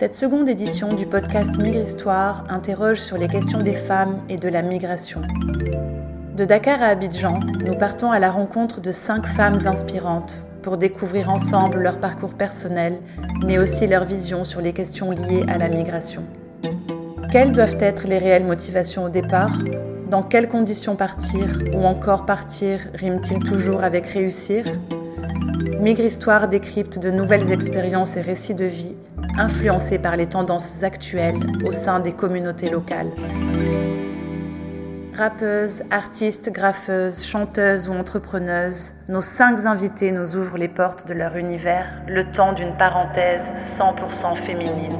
Cette seconde édition du podcast Migre-Histoire interroge sur les questions des femmes et de la migration. De Dakar à Abidjan, nous partons à la rencontre de cinq femmes inspirantes pour découvrir ensemble leur parcours personnel, mais aussi leur vision sur les questions liées à la migration. Quelles doivent être les réelles motivations au départ? Dans quelles conditions partir Ou encore partir rime-t-il toujours avec réussir? Migre Histoire décrypte de nouvelles expériences et récits de vie influencés par les tendances actuelles au sein des communautés locales. Rappeuses, artistes, graffeuses, chanteuses ou entrepreneuses, nos cinq invités nous ouvrent les portes de leur univers le temps d'une parenthèse 100% féminine.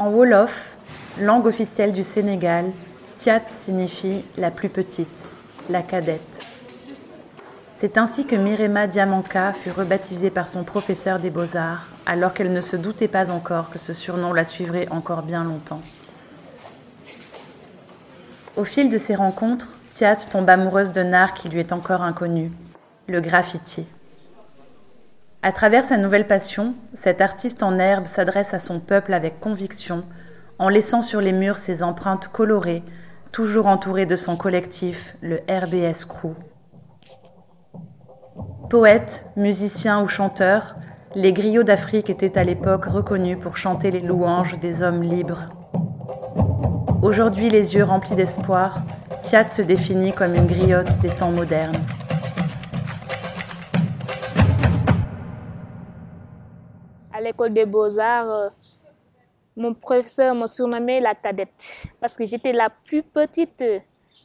En Wolof, langue officielle du Sénégal, Tiat signifie la plus petite, la cadette. C'est ainsi que Mirema Diamanka fut rebaptisée par son professeur des beaux-arts, alors qu'elle ne se doutait pas encore que ce surnom la suivrait encore bien longtemps. Au fil de ces rencontres, Tiat tombe amoureuse d'un art qui lui est encore inconnu, le graffiti. À travers sa nouvelle passion, cet artiste en herbe s'adresse à son peuple avec conviction, en laissant sur les murs ses empreintes colorées, toujours entouré de son collectif, le RBS Crew. Poète, musicien ou chanteur, les griots d'Afrique étaient à l'époque reconnus pour chanter les louanges des hommes libres. Aujourd'hui, les yeux remplis d'espoir, Tiat se définit comme une griotte des temps modernes. À l'école des beaux-arts, euh, mon professeur me surnommait la cadette parce que j'étais la plus petite.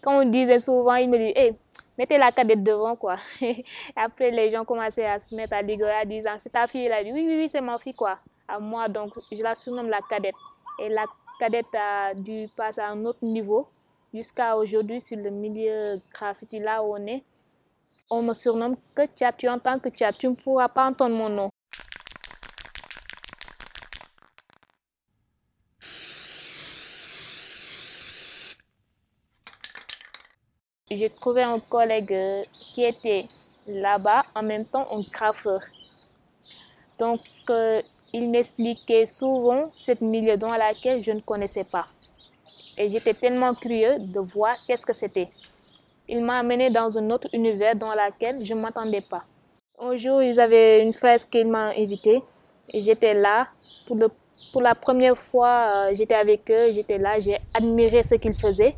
Quand on disait souvent, il me dit hey, mettez la cadette devant quoi. Après, les gens commençaient à se mettre à rigoler en disant c'est ta fille. Elle a dit oui, oui, oui, c'est ma fille quoi. À moi, donc je la surnomme la cadette. Et la cadette a dû passer à un autre niveau jusqu'à aujourd'hui sur le milieu graffiti là où on est. On me surnomme que Tchat. Tu entends que Tchat, tu ne pourras pas entendre mon nom. J'ai trouvé un collègue euh, qui était là-bas en même temps un graffeur. Donc, euh, il m'expliquait souvent cette milieu dans laquelle je ne connaissais pas. Et j'étais tellement curieux de voir qu'est-ce que c'était. Il m'a amené dans un autre univers dans lequel je ne m'attendais pas. Un jour, ils avaient une fresque qu'il m'a invité et j'étais là. Pour la première fois, euh, j'étais avec eux, j'étais là, j'ai admiré ce qu'ils faisaient.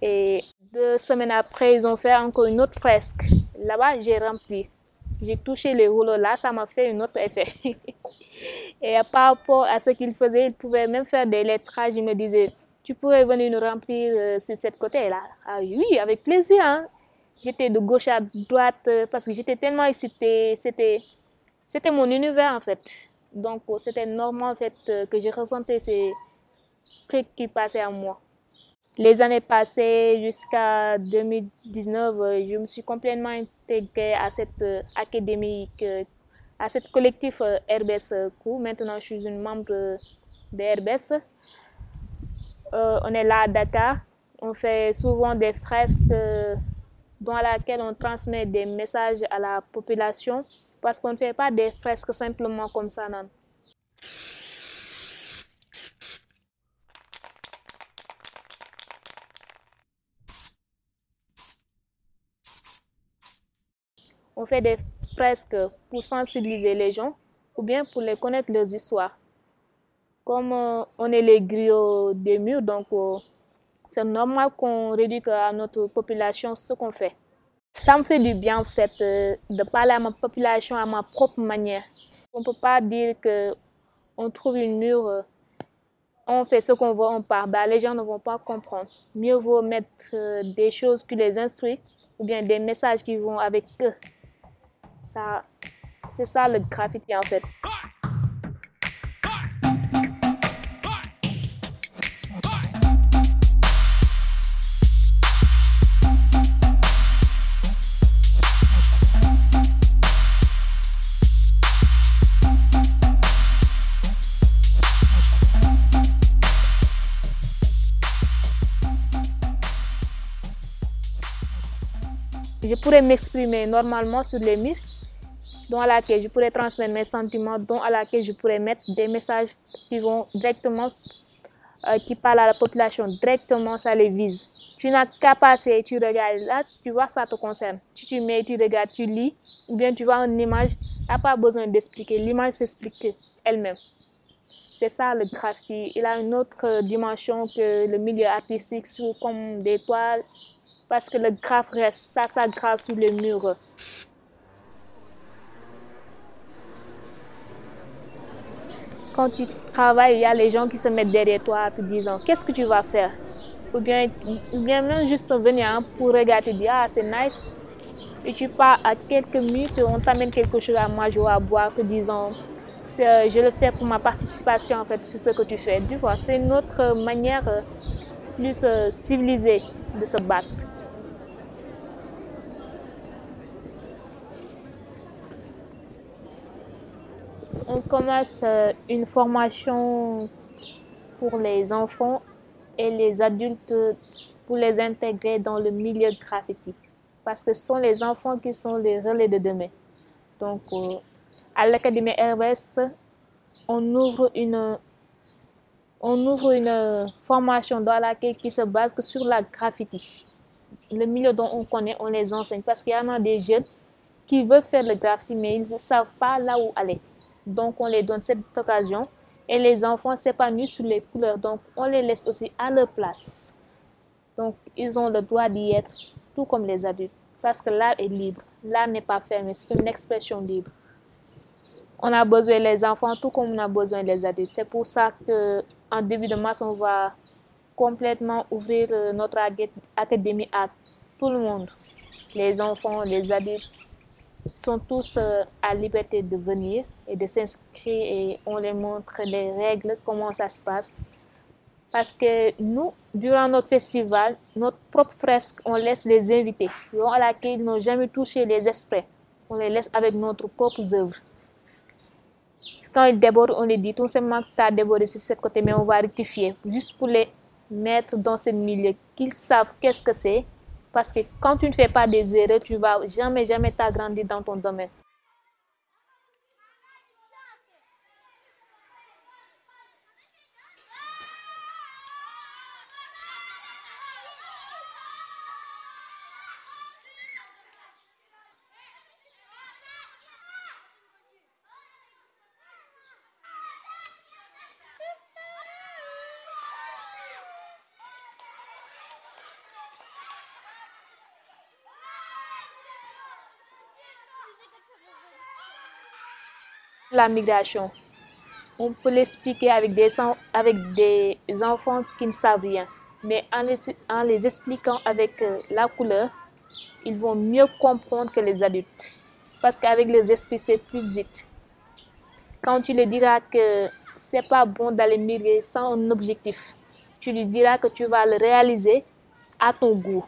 Et deux semaines après, ils ont fait encore une autre fresque. Là-bas, j'ai rempli. J'ai touché les rouleaux là, ça m'a fait un autre effet. Et par rapport à ce qu'ils faisaient, ils pouvaient même faire des lettrages. Ils me disaient, tu pourrais venir nous remplir euh, sur cette côté-là. Ah oui, avec plaisir. Hein. J'étais de gauche à droite euh, parce que j'étais tellement excitée. C'était, c'était mon univers en fait. Donc c'était normal en fait euh, que je ressentais ces trucs qui passaient à moi. Les années passées jusqu'à 2019, euh, je me suis complètement intégrée à cette euh, académie, à cette collectif euh, RBS Crew. Maintenant, je suis une membre de RBS. on est là à Dakar. On fait souvent des fresques dans lesquelles on transmet des messages à la population parce qu'on ne fait pas des fresques simplement comme ça. Non. On fait des fresques pour sensibiliser les gens ou bien pour les connaître leurs histoires. Comme euh, on est les griots des murs, donc euh, c'est normal qu'on réduise à notre population ce qu'on fait. Ça me fait du bien en fait euh, de parler à ma population à ma propre manière. On ne peut pas dire que on trouve une mur, on fait ce qu'on veut, on part. Ben, les gens ne vont pas comprendre. Mieux vaut mettre des choses qui les instruisent ou bien des messages qui vont avec eux. Ça, c'est ça le graffiti en fait. je pourrais m'exprimer normalement sur les murs, à laquelle je pourrais transmettre mes sentiments, à laquelle je pourrais mettre des messages qui vont directement, euh, qui parlent à la population directement, ça les vise. Tu n'as qu'à passer tu regardes là, tu vois, ça te concerne. Tu tu mets, tu regardes, tu lis, ou bien tu vois une image, tu n'as pas besoin d'expliquer. L'image s'explique elle-même. C'est ça le graffiti. Il a une autre dimension que le milieu artistique, sous, comme des toiles, parce que le graphe reste, ça s'aggrave sur les murs. Quand tu travailles, il y a les gens qui se mettent derrière toi te disant qu'est-ce que tu vas faire? Ou bien, ou bien même juste venir pour regarder, dire ah c'est nice. Et tu pars à quelques minutes, on t'amène quelque chose à manger ou à boire, te disant je le fais pour ma participation en fait sur ce que tu fais. Tu vois, c'est une autre manière plus civilisée de se battre. On commence une formation pour les enfants et les adultes pour les intégrer dans le milieu graffiti. Parce que ce sont les enfants qui sont les relais de demain. Donc, à l'Académie RBS, on ouvre une, on ouvre une formation dans laquelle qui se base sur la graffiti. Le milieu dont on connaît, on les enseigne parce qu'il y en a des jeunes qui veulent faire le graffiti, mais ils ne savent pas là où aller. Donc, on les donne cette occasion et les enfants s'épanouissent sur les couleurs. Donc, on les laisse aussi à leur place. Donc, ils ont le droit d'y être, tout comme les adultes. Parce que l'art est libre. L'art n'est pas fermé, c'est une expression libre. On a besoin des enfants tout comme on a besoin des adultes. C'est pour ça qu'en début de mars, on va complètement ouvrir notre académie à tout le monde. Les enfants, les adultes sont tous à liberté de venir et de s'inscrire et on les montre les règles, comment ça se passe. Parce que nous, durant notre festival, notre propre fresque, on laisse les invités, à laquelle ils n'ont jamais touché les esprits. On les laisse avec notre propre œuvre. Quand ils débordent, on les dit tout simplement que tu as débordé sur ce côté, mais on va rectifier, juste pour les mettre dans ce milieu, qu'ils savent qu'est-ce que c'est. Parce que quand tu ne fais pas des erreurs, tu vas jamais, jamais t'agrandir dans ton domaine. La migration, on peut l'expliquer avec des, enfants qui ne savent rien, mais en les, expliquant avec la couleur, ils vont mieux comprendre que les adultes. Parce qu'avec les esprits, c'est plus vite. Quand tu leur diras que c'est pas bon d'aller migrer sans un objectif, tu lui diras que tu vas le réaliser à ton goût.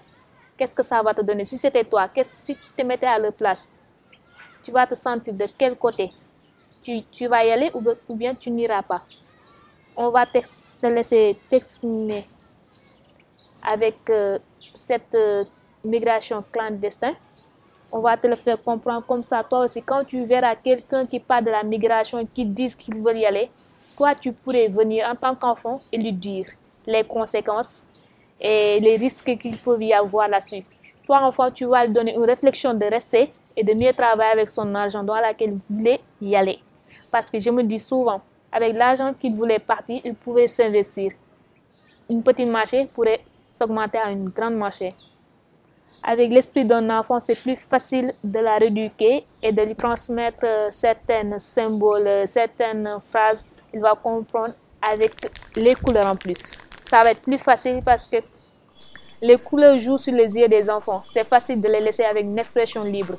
Qu'est-ce que ça va te donner? Si c'était toi, si tu te mettais à leur place, tu vas te sentir de quel côté? Tu, vas y aller ou, bien tu n'iras pas. On va te laisser t'exprimer avec euh, cette euh, migration clandestine. On va te le faire comprendre comme ça. Toi aussi, quand tu verras quelqu'un qui parle de la migration, qui dit qu'il veut y aller, toi, tu pourrais venir en tant qu'enfant et lui dire les conséquences et les risques qu'il peut y avoir là-dessus. Toi, enfant, tu vas lui donner une réflexion de rester et de mieux travailler avec son argent dans laquelle il voulait y aller. Parce que je me dis souvent, avec l'argent qu'il voulait partir, il pouvait s'investir. Une petite marché pourrait s'augmenter à une grande marché. Avec l'esprit d'un enfant, c'est plus facile de la rééduquer et de lui transmettre certains symboles, certaines phrases. Il va comprendre avec les couleurs en plus. Ça va être plus facile parce que les couleurs jouent sur les yeux des enfants. C'est facile de les laisser avec une expression libre.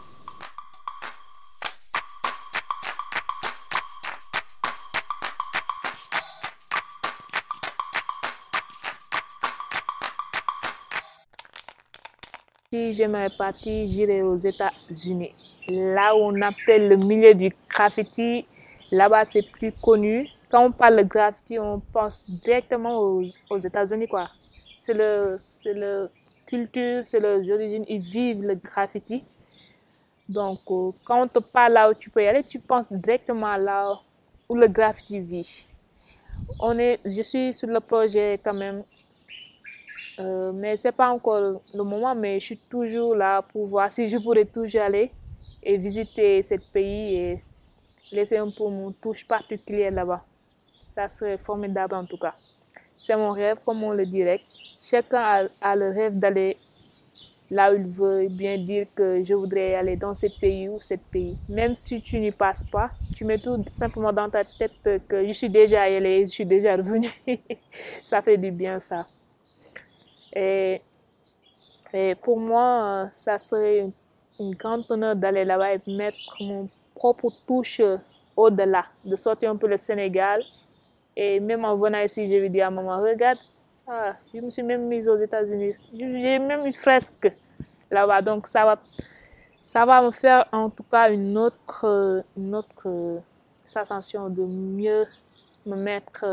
J'aimerais partir, j'irai aux États-Unis. Là où on appelle le milieu du graffiti, là-bas c'est plus connu. Quand on parle de graffiti, on pense directement aux, aux États-Unis, quoi. C'est le, c'est le culture, c'est leurs origines, ils vivent le graffiti. Donc, euh, quand on te parle là où tu peux y aller, tu penses directement là où le graffiti vit. On est, je suis sur le projet quand même, euh, mais ce n'est pas encore le moment, mais je suis toujours là pour voir si je pourrais toujours aller et visiter ce pays et laisser un peu mon touche particulière là-bas. Ça serait formidable en tout cas. C'est mon rêve, comme on le dirait. Chacun a, le rêve d'aller là où il veut, bien dire que je voudrais aller dans ce pays ou ce pays. Même si tu n'y passes pas, tu mets tout simplement dans ta tête que je suis déjà allé, je suis déjà revenu. ça fait du bien ça. Et, pour moi, ça serait une grande honneur d'aller là-bas et mettre mon propre touche au-delà, de sortir un peu le Sénégal. Et même en venant ici, je vais dire à maman, regarde, ah, je me suis même mise aux États-Unis. J'ai même une fresque là-bas. Donc ça va, ça va me faire en tout cas une autre, une autre sensation de mieux me mettre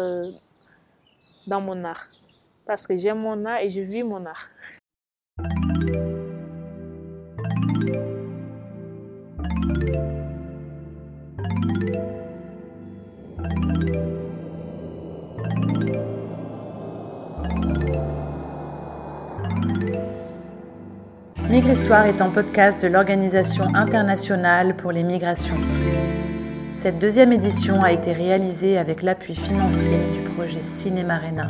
dans mon art. Parce que j'aime mon art et je vis mon art. Migre Histoire est un podcast de l'Organisation internationale pour les migrations. Cette deuxième édition a été réalisée avec l'appui financier du projet Cinéma Arena.